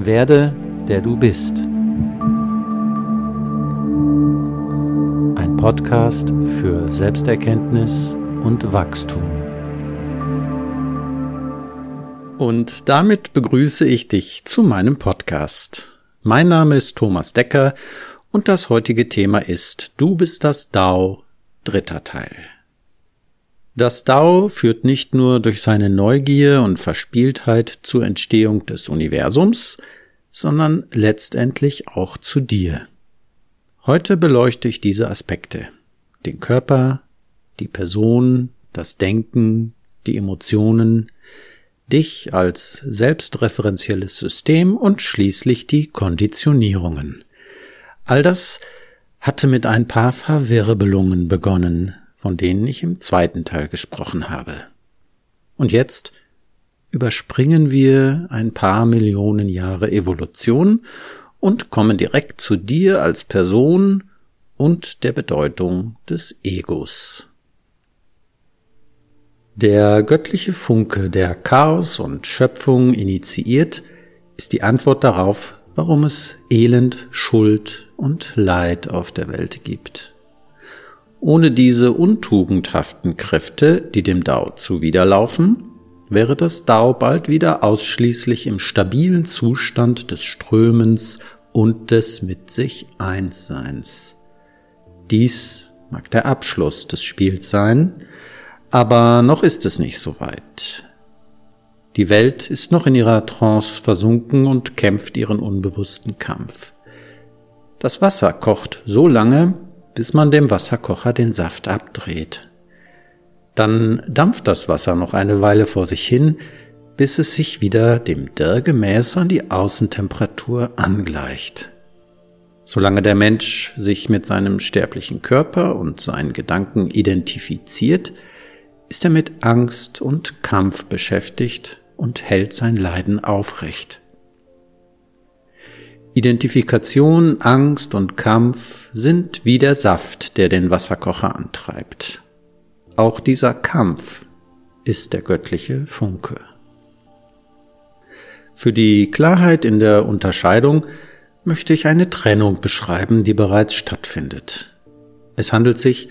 Werde, der du bist. Ein Podcast für Selbsterkenntnis und Wachstum. Und damit begrüße ich dich zu meinem Podcast. Mein Name ist Thomas Decker und das heutige Thema ist Du bist das Dao, dritter Teil. Das Dao führt nicht nur durch seine Neugier und Verspieltheit zur Entstehung des Universums, sondern letztendlich auch zu dir. Heute beleuchte ich diese Aspekte. Den Körper, die Person, das Denken, die Emotionen, dich als selbstreferenzielles System und schließlich die Konditionierungen. All das hatte mit ein paar Verwirbelungen begonnen, von denen ich im zweiten Teil gesprochen habe. Und jetzt überspringen wir ein paar Millionen Jahre Evolution und kommen direkt zu dir als Person und der Bedeutung des Egos. Der göttliche Funke, der Chaos und Schöpfung initiiert, ist die Antwort darauf, warum es Elend, Schuld und Leid auf der Welt gibt. Ohne diese untugendhaften Kräfte, die dem Dao zuwiderlaufen, wäre das Dao bald wieder ausschließlich im stabilen Zustand des Strömens und des mit sich Einsseins. Dies mag der Abschluss des Spiels sein, aber noch ist es nicht so weit. Die Welt ist noch in ihrer Trance versunken und kämpft ihren unbewussten Kampf. Das Wasser kocht so lange, bis man dem Wasserkocher den Saft abdreht. Dann dampft das Wasser noch eine Weile vor sich hin, bis es sich wieder dem Dirr gemäß an die Außentemperatur angleicht. Solange der Mensch sich mit seinem sterblichen Körper und seinen Gedanken identifiziert, ist er mit Angst und Kampf beschäftigt und hält sein Leiden aufrecht. Identifikation, Angst und Kampf sind wie der Saft, der den Wasserkocher antreibt. Auch dieser Kampf ist der göttliche Funke. Für die Klarheit in der Unterscheidung möchte ich eine Trennung beschreiben, die bereits stattfindet. Es handelt sich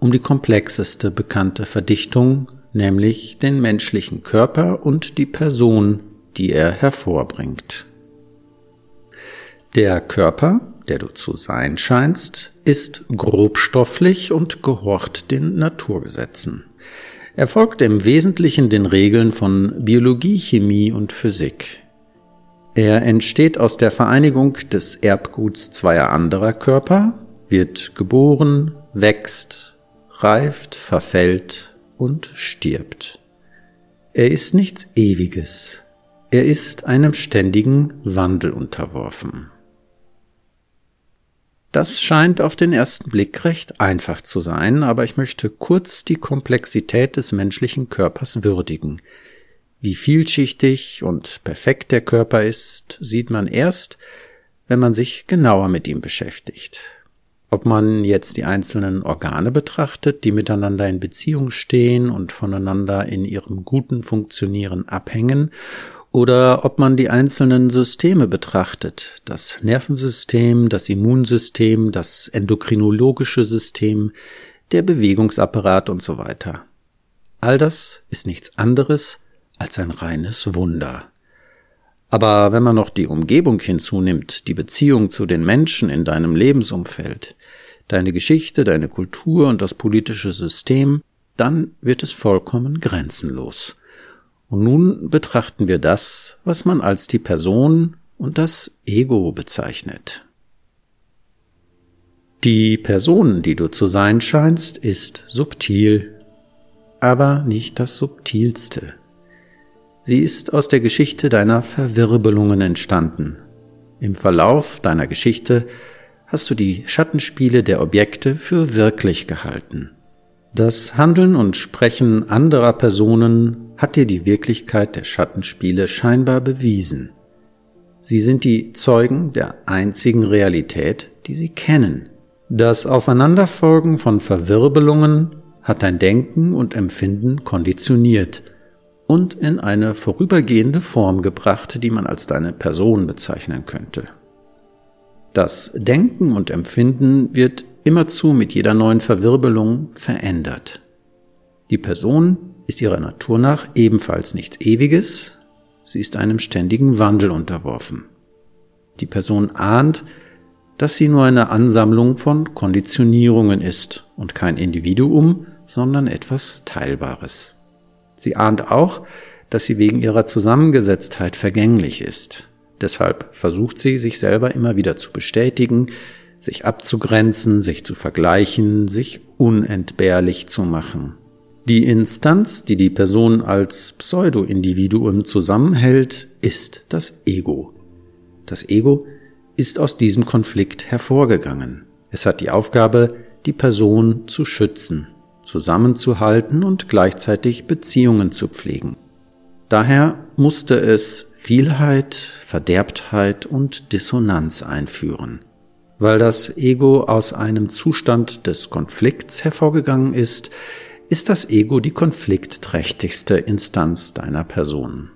um die komplexeste bekannte Verdichtung, nämlich den menschlichen Körper und die Person, die er hervorbringt. Der Körper, der du zu sein scheinst, ist grobstofflich und gehorcht den Naturgesetzen. Er folgt im Wesentlichen den Regeln von Biologie, Chemie und Physik. Er entsteht aus der Vereinigung des Erbguts zweier anderer Körper, wird geboren, wächst, reift, verfällt und stirbt. Er ist nichts Ewiges, er ist einem ständigen Wandel unterworfen. Das scheint auf den ersten Blick recht einfach zu sein, aber ich möchte kurz die Komplexität des menschlichen Körpers würdigen. Wie vielschichtig und perfekt der Körper ist, sieht man erst, wenn man sich genauer mit ihm beschäftigt. Ob man jetzt die einzelnen Organe betrachtet, die miteinander in Beziehung stehen und voneinander in ihrem guten Funktionieren abhängen, oder ob man die einzelnen Systeme betrachtet, das Nervensystem, das Immunsystem, das endokrinologische System, der Bewegungsapparat und so weiter. All das ist nichts anderes als ein reines Wunder. Aber wenn man noch die Umgebung hinzunimmt, die Beziehung zu den Menschen in deinem Lebensumfeld, deine Geschichte, deine Kultur und das politische System, dann wird es vollkommen grenzenlos. Und nun betrachten wir das, was man als die Person und das Ego bezeichnet. Die Person, die du zu sein scheinst, ist subtil, aber nicht das subtilste. Sie ist aus der Geschichte deiner Verwirbelungen entstanden. Im Verlauf deiner Geschichte hast du die Schattenspiele der Objekte für wirklich gehalten. Das Handeln und Sprechen anderer Personen hat dir die Wirklichkeit der Schattenspiele scheinbar bewiesen. Sie sind die Zeugen der einzigen Realität, die sie kennen. Das Aufeinanderfolgen von Verwirbelungen hat dein Denken und Empfinden konditioniert und in eine vorübergehende Form gebracht, die man als deine Person bezeichnen könnte. Das Denken und Empfinden wird immerzu mit jeder neuen Verwirbelung verändert. Die Person ist ihrer Natur nach ebenfalls nichts Ewiges, sie ist einem ständigen Wandel unterworfen. Die Person ahnt, dass sie nur eine Ansammlung von Konditionierungen ist und kein Individuum, sondern etwas Teilbares. Sie ahnt auch, dass sie wegen ihrer Zusammengesetztheit vergänglich ist. Deshalb versucht sie, sich selber immer wieder zu bestätigen, sich abzugrenzen, sich zu vergleichen, sich unentbehrlich zu machen. Die Instanz, die die Person als Pseudo-Individuum zusammenhält, ist das Ego. Das Ego ist aus diesem Konflikt hervorgegangen. Es hat die Aufgabe, die Person zu schützen, zusammenzuhalten und gleichzeitig Beziehungen zu pflegen. Daher musste es Vielheit, Verderbtheit und Dissonanz einführen. Weil das Ego aus einem Zustand des Konflikts hervorgegangen ist, ist das Ego die konfliktträchtigste Instanz deiner Person.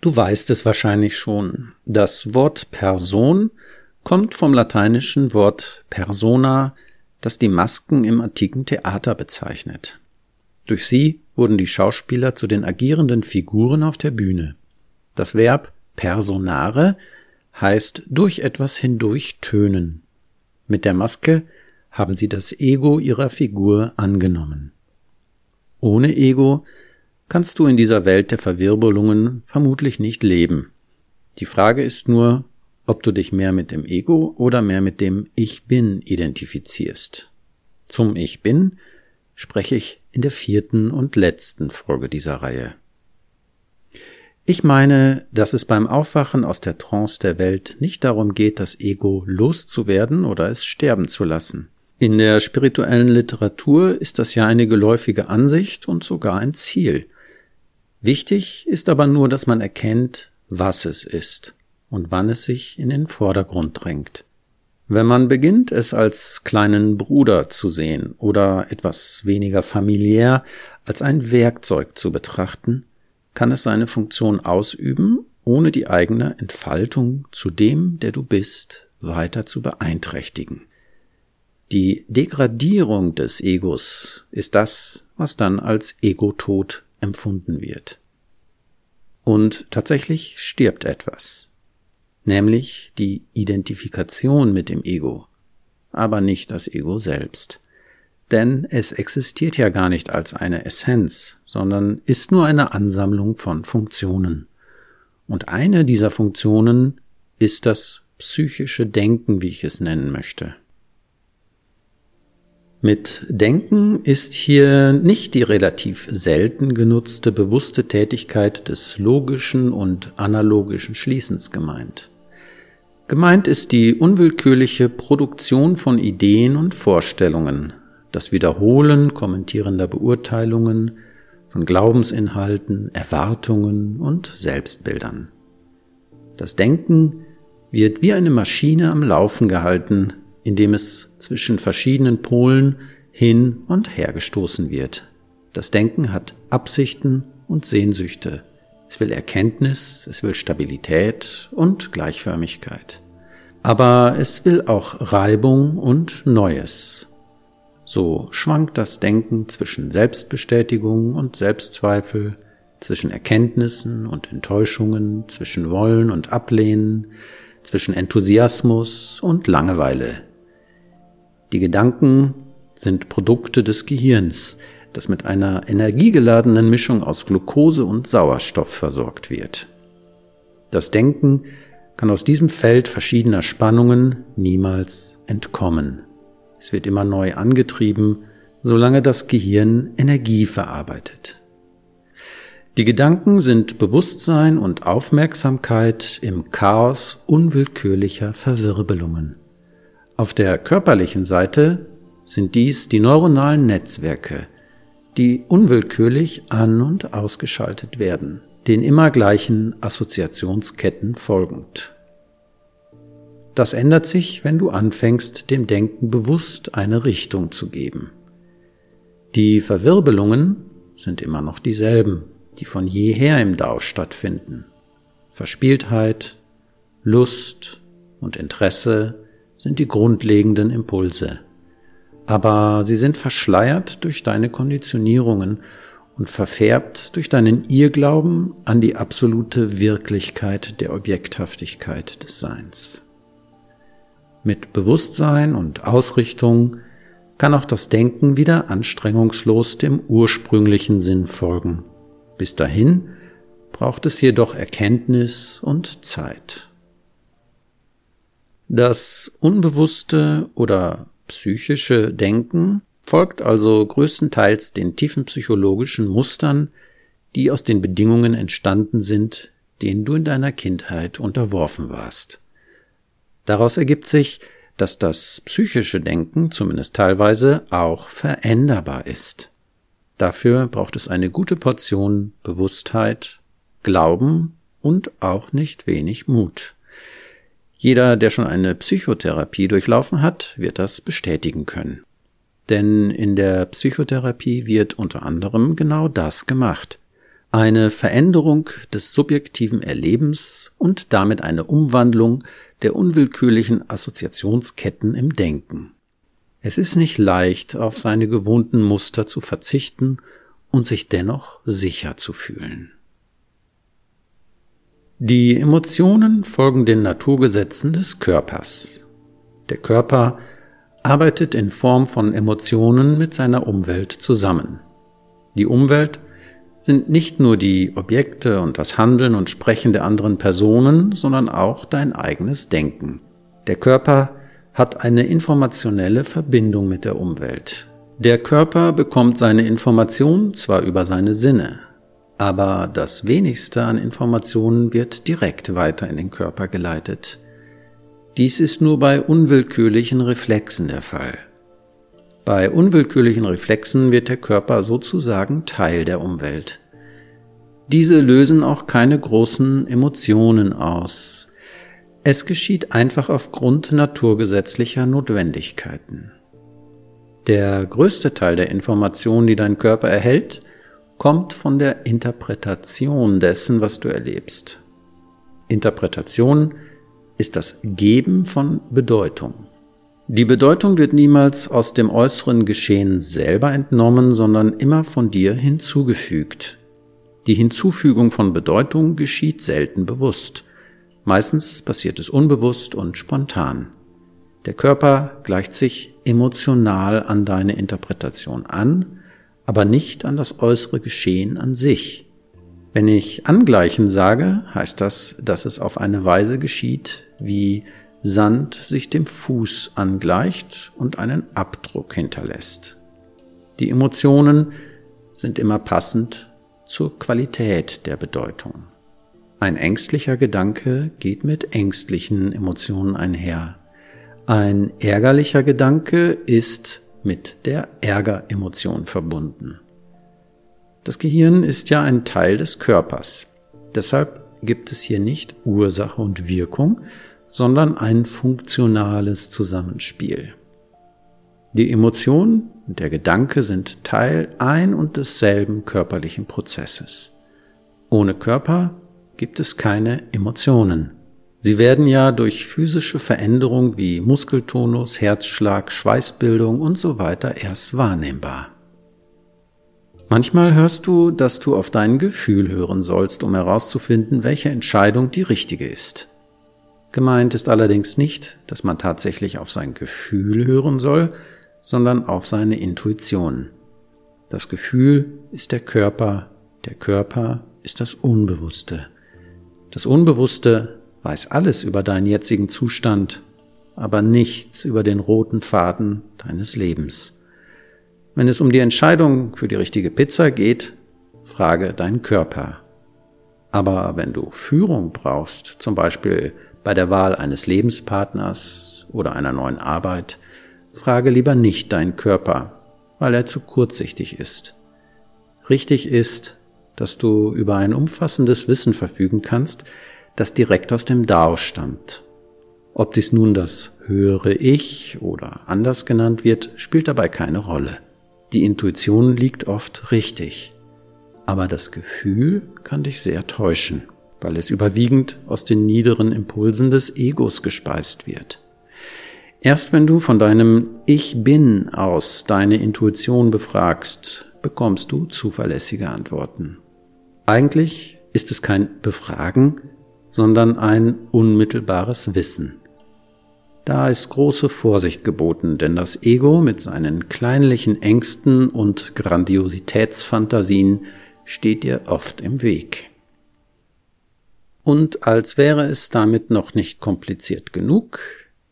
Du weißt es wahrscheinlich schon. Das Wort Person kommt vom lateinischen Wort persona, das die Masken im antiken Theater bezeichnet. Durch sie wurden die Schauspieler zu den agierenden Figuren auf der Bühne. Das Verb personare heißt durch etwas hindurch tönen. Mit der Maske haben sie das Ego ihrer Figur angenommen. Ohne Ego kannst du in dieser Welt der Verwirbelungen vermutlich nicht leben. Die Frage ist nur, ob du dich mehr mit dem Ego oder mehr mit dem Ich bin identifizierst. Zum Ich bin spreche ich in der vierten und letzten Folge dieser Reihe. Ich meine, dass es beim Aufwachen aus der Trance der Welt nicht darum geht, das Ego loszuwerden oder es sterben zu lassen. In der spirituellen Literatur ist das ja eine geläufige Ansicht und sogar ein Ziel. Wichtig ist aber nur, dass man erkennt, was es ist und wann es sich in den Vordergrund drängt. Wenn man beginnt, es als kleinen Bruder zu sehen oder etwas weniger familiär als ein Werkzeug zu betrachten, kann es seine Funktion ausüben, ohne die eigene Entfaltung zu dem, der du bist, weiter zu beeinträchtigen. Die Degradierung des Egos ist das, was dann als Egotod empfunden wird. Und tatsächlich stirbt etwas, nämlich die Identifikation mit dem Ego, aber nicht das Ego selbst. Denn es existiert ja gar nicht als eine Essenz, sondern ist nur eine Ansammlung von Funktionen. Und eine dieser Funktionen ist das psychische Denken, wie ich es nennen möchte. Mit Denken ist hier nicht die relativ selten genutzte bewusste Tätigkeit des logischen und analogischen Schließens gemeint. Gemeint ist die unwillkürliche Produktion von Ideen und Vorstellungen, das Wiederholen kommentierender Beurteilungen, von Glaubensinhalten, Erwartungen und Selbstbildern. Das Denken wird wie eine Maschine am Laufen gehalten, indem es zwischen verschiedenen Polen hin und her gestoßen wird. Das Denken hat Absichten und Sehnsüchte. Es will Erkenntnis, es will Stabilität und Gleichförmigkeit. Aber es will auch Reibung und Neues. So schwankt das Denken zwischen Selbstbestätigung und Selbstzweifel, zwischen Erkenntnissen und Enttäuschungen, zwischen Wollen und Ablehnen, zwischen Enthusiasmus und Langeweile. Die Gedanken sind Produkte des Gehirns, das mit einer energiegeladenen Mischung aus Glucose und Sauerstoff versorgt wird. Das Denken kann aus diesem Feld verschiedener Spannungen niemals entkommen. Es wird immer neu angetrieben, solange das Gehirn Energie verarbeitet. Die Gedanken sind Bewusstsein und Aufmerksamkeit im Chaos unwillkürlicher Verwirbelungen. Auf der körperlichen Seite sind dies die neuronalen Netzwerke, die unwillkürlich an und ausgeschaltet werden, den immer gleichen Assoziationsketten folgend. Das ändert sich, wenn du anfängst, dem Denken bewusst eine Richtung zu geben. Die Verwirbelungen sind immer noch dieselben, die von jeher im Dao stattfinden. Verspieltheit, Lust und Interesse sind die grundlegenden Impulse. Aber sie sind verschleiert durch deine Konditionierungen und verfärbt durch deinen Irrglauben an die absolute Wirklichkeit der Objekthaftigkeit des Seins. Mit Bewusstsein und Ausrichtung kann auch das Denken wieder anstrengungslos dem ursprünglichen Sinn folgen. Bis dahin braucht es jedoch Erkenntnis und Zeit. Das unbewusste oder psychische Denken folgt also größtenteils den tiefen psychologischen Mustern, die aus den Bedingungen entstanden sind, denen du in deiner Kindheit unterworfen warst. Daraus ergibt sich, dass das psychische Denken zumindest teilweise auch veränderbar ist. Dafür braucht es eine gute Portion Bewusstheit, Glauben und auch nicht wenig Mut. Jeder, der schon eine Psychotherapie durchlaufen hat, wird das bestätigen können. Denn in der Psychotherapie wird unter anderem genau das gemacht. Eine Veränderung des subjektiven Erlebens und damit eine Umwandlung der unwillkürlichen Assoziationsketten im Denken. Es ist nicht leicht, auf seine gewohnten Muster zu verzichten und sich dennoch sicher zu fühlen. Die Emotionen folgen den Naturgesetzen des Körpers. Der Körper arbeitet in Form von Emotionen mit seiner Umwelt zusammen. Die Umwelt sind nicht nur die Objekte und das Handeln und Sprechen der anderen Personen, sondern auch dein eigenes Denken. Der Körper hat eine informationelle Verbindung mit der Umwelt. Der Körper bekommt seine Information zwar über seine Sinne, aber das wenigste an Informationen wird direkt weiter in den Körper geleitet. Dies ist nur bei unwillkürlichen Reflexen der Fall. Bei unwillkürlichen Reflexen wird der Körper sozusagen Teil der Umwelt. Diese lösen auch keine großen Emotionen aus. Es geschieht einfach aufgrund naturgesetzlicher Notwendigkeiten. Der größte Teil der Informationen, die dein Körper erhält, kommt von der Interpretation dessen, was du erlebst. Interpretation ist das Geben von Bedeutung. Die Bedeutung wird niemals aus dem äußeren Geschehen selber entnommen, sondern immer von dir hinzugefügt. Die Hinzufügung von Bedeutung geschieht selten bewusst. Meistens passiert es unbewusst und spontan. Der Körper gleicht sich emotional an deine Interpretation an, aber nicht an das äußere Geschehen an sich. Wenn ich angleichen sage, heißt das, dass es auf eine Weise geschieht, wie Sand sich dem Fuß angleicht und einen Abdruck hinterlässt. Die Emotionen sind immer passend zur Qualität der Bedeutung. Ein ängstlicher Gedanke geht mit ängstlichen Emotionen einher. Ein ärgerlicher Gedanke ist mit der Ärgeremotion verbunden. Das Gehirn ist ja ein Teil des Körpers. Deshalb gibt es hier nicht Ursache und Wirkung, sondern ein funktionales Zusammenspiel. Die Emotion und der Gedanke sind Teil ein und desselben körperlichen Prozesses. Ohne Körper gibt es keine Emotionen. Sie werden ja durch physische Veränderung wie Muskeltonus, Herzschlag, Schweißbildung und so weiter erst wahrnehmbar. Manchmal hörst du, dass du auf dein Gefühl hören sollst, um herauszufinden, welche Entscheidung die richtige ist. Gemeint ist allerdings nicht, dass man tatsächlich auf sein Gefühl hören soll, sondern auf seine Intuition. Das Gefühl ist der Körper, der Körper ist das Unbewusste. Das Unbewusste weiß alles über deinen jetzigen Zustand, aber nichts über den roten Faden deines Lebens. Wenn es um die Entscheidung für die richtige Pizza geht, frage deinen Körper. Aber wenn du Führung brauchst, zum Beispiel bei der Wahl eines Lebenspartners oder einer neuen Arbeit, frage lieber nicht deinen Körper, weil er zu kurzsichtig ist. Richtig ist, dass du über ein umfassendes Wissen verfügen kannst, das direkt aus dem Dao stammt. Ob dies nun das höhere Ich oder anders genannt wird, spielt dabei keine Rolle. Die Intuition liegt oft richtig. Aber das Gefühl kann dich sehr täuschen, weil es überwiegend aus den niederen Impulsen des Egos gespeist wird. Erst wenn du von deinem Ich bin aus deine Intuition befragst, bekommst du zuverlässige Antworten. Eigentlich ist es kein Befragen, sondern ein unmittelbares Wissen. Da ist große Vorsicht geboten, denn das Ego mit seinen kleinlichen Ängsten und Grandiositätsfantasien steht dir oft im Weg. Und als wäre es damit noch nicht kompliziert genug,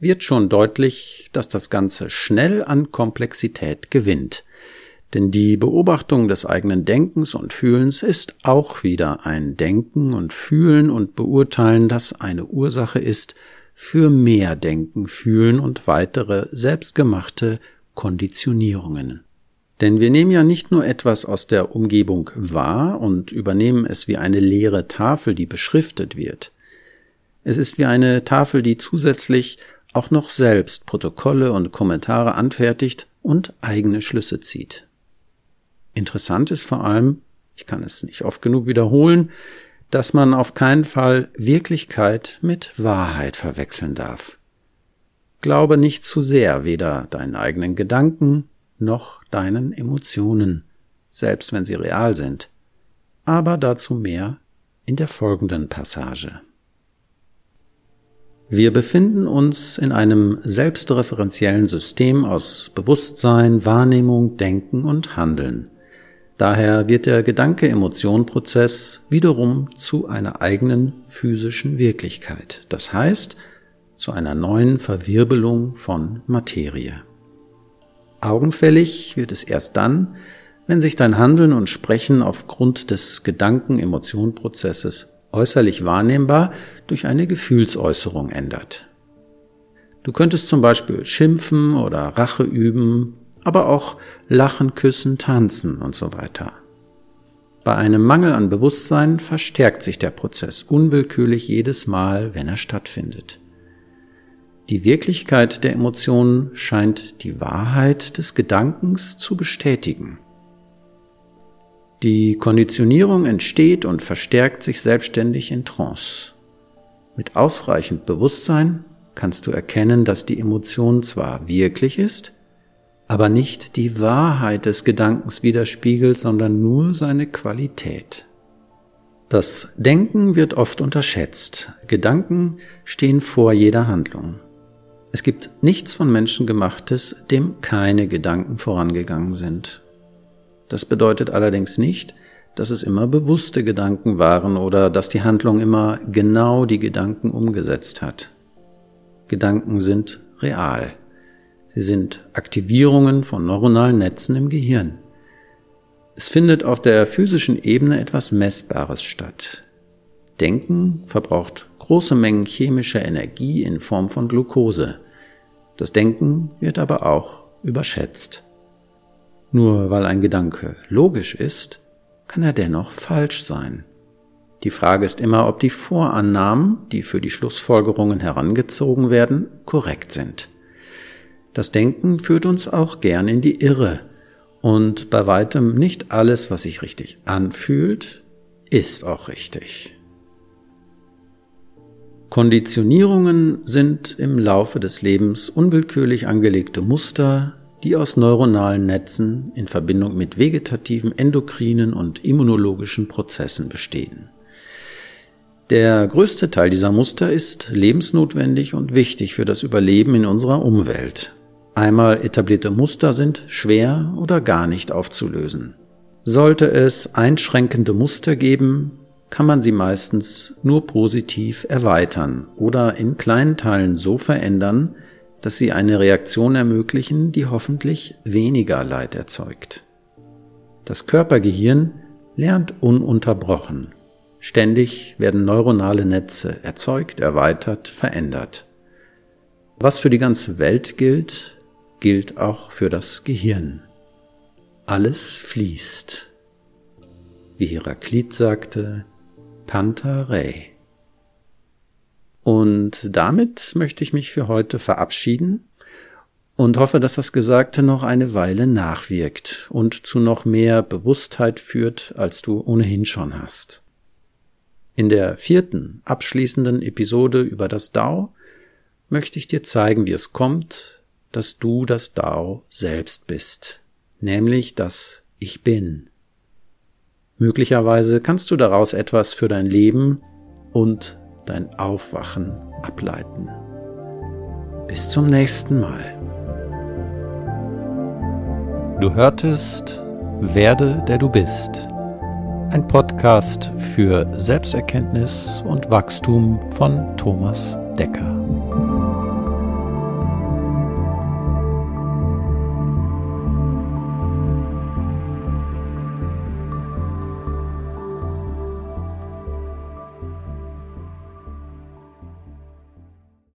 wird schon deutlich, dass das Ganze schnell an Komplexität gewinnt, denn die Beobachtung des eigenen Denkens und Fühlens ist auch wieder ein Denken und Fühlen und Beurteilen, das eine Ursache ist für mehr Denken, Fühlen und weitere selbstgemachte Konditionierungen. Denn wir nehmen ja nicht nur etwas aus der Umgebung wahr und übernehmen es wie eine leere Tafel, die beschriftet wird. Es ist wie eine Tafel, die zusätzlich auch noch selbst Protokolle und Kommentare anfertigt und eigene Schlüsse zieht. Interessant ist vor allem, ich kann es nicht oft genug wiederholen, dass man auf keinen Fall Wirklichkeit mit Wahrheit verwechseln darf. Glaube nicht zu sehr weder deinen eigenen Gedanken noch deinen Emotionen, selbst wenn sie real sind. Aber dazu mehr in der folgenden Passage. Wir befinden uns in einem selbstreferenziellen System aus Bewusstsein, Wahrnehmung, Denken und Handeln. Daher wird der Gedanke-Emotion-Prozess wiederum zu einer eigenen physischen Wirklichkeit, das heißt zu einer neuen Verwirbelung von Materie. Augenfällig wird es erst dann, wenn sich dein Handeln und Sprechen aufgrund des Gedanken-Emotion-Prozesses äußerlich wahrnehmbar durch eine Gefühlsäußerung ändert. Du könntest zum Beispiel schimpfen oder Rache üben aber auch Lachen, Küssen, Tanzen und so weiter. Bei einem Mangel an Bewusstsein verstärkt sich der Prozess unwillkürlich jedes Mal, wenn er stattfindet. Die Wirklichkeit der Emotionen scheint die Wahrheit des Gedankens zu bestätigen. Die Konditionierung entsteht und verstärkt sich selbstständig in Trance. Mit ausreichend Bewusstsein kannst du erkennen, dass die Emotion zwar wirklich ist, aber nicht die Wahrheit des Gedankens widerspiegelt, sondern nur seine Qualität. Das Denken wird oft unterschätzt. Gedanken stehen vor jeder Handlung. Es gibt nichts von Menschen gemachtes, dem keine Gedanken vorangegangen sind. Das bedeutet allerdings nicht, dass es immer bewusste Gedanken waren oder dass die Handlung immer genau die Gedanken umgesetzt hat. Gedanken sind real. Sie sind Aktivierungen von neuronalen Netzen im Gehirn. Es findet auf der physischen Ebene etwas Messbares statt. Denken verbraucht große Mengen chemischer Energie in Form von Glucose. Das Denken wird aber auch überschätzt. Nur weil ein Gedanke logisch ist, kann er dennoch falsch sein. Die Frage ist immer, ob die Vorannahmen, die für die Schlussfolgerungen herangezogen werden, korrekt sind. Das Denken führt uns auch gern in die Irre. Und bei weitem nicht alles, was sich richtig anfühlt, ist auch richtig. Konditionierungen sind im Laufe des Lebens unwillkürlich angelegte Muster, die aus neuronalen Netzen in Verbindung mit vegetativen, endokrinen und immunologischen Prozessen bestehen. Der größte Teil dieser Muster ist lebensnotwendig und wichtig für das Überleben in unserer Umwelt. Einmal etablierte Muster sind schwer oder gar nicht aufzulösen. Sollte es einschränkende Muster geben, kann man sie meistens nur positiv erweitern oder in kleinen Teilen so verändern, dass sie eine Reaktion ermöglichen, die hoffentlich weniger Leid erzeugt. Das Körpergehirn lernt ununterbrochen. Ständig werden neuronale Netze erzeugt, erweitert, verändert. Was für die ganze Welt gilt, gilt auch für das Gehirn. Alles fließt. Wie Heraklit sagte, Panta Rei. Und damit möchte ich mich für heute verabschieden und hoffe, dass das Gesagte noch eine Weile nachwirkt und zu noch mehr Bewusstheit führt, als du ohnehin schon hast. In der vierten, abschließenden Episode über das Dao möchte ich dir zeigen, wie es kommt, dass du das Dao selbst bist, nämlich das Ich bin. Möglicherweise kannst du daraus etwas für dein Leben und dein Aufwachen ableiten. Bis zum nächsten Mal. Du hörtest Werde der du bist. Ein Podcast für Selbsterkenntnis und Wachstum von Thomas Decker.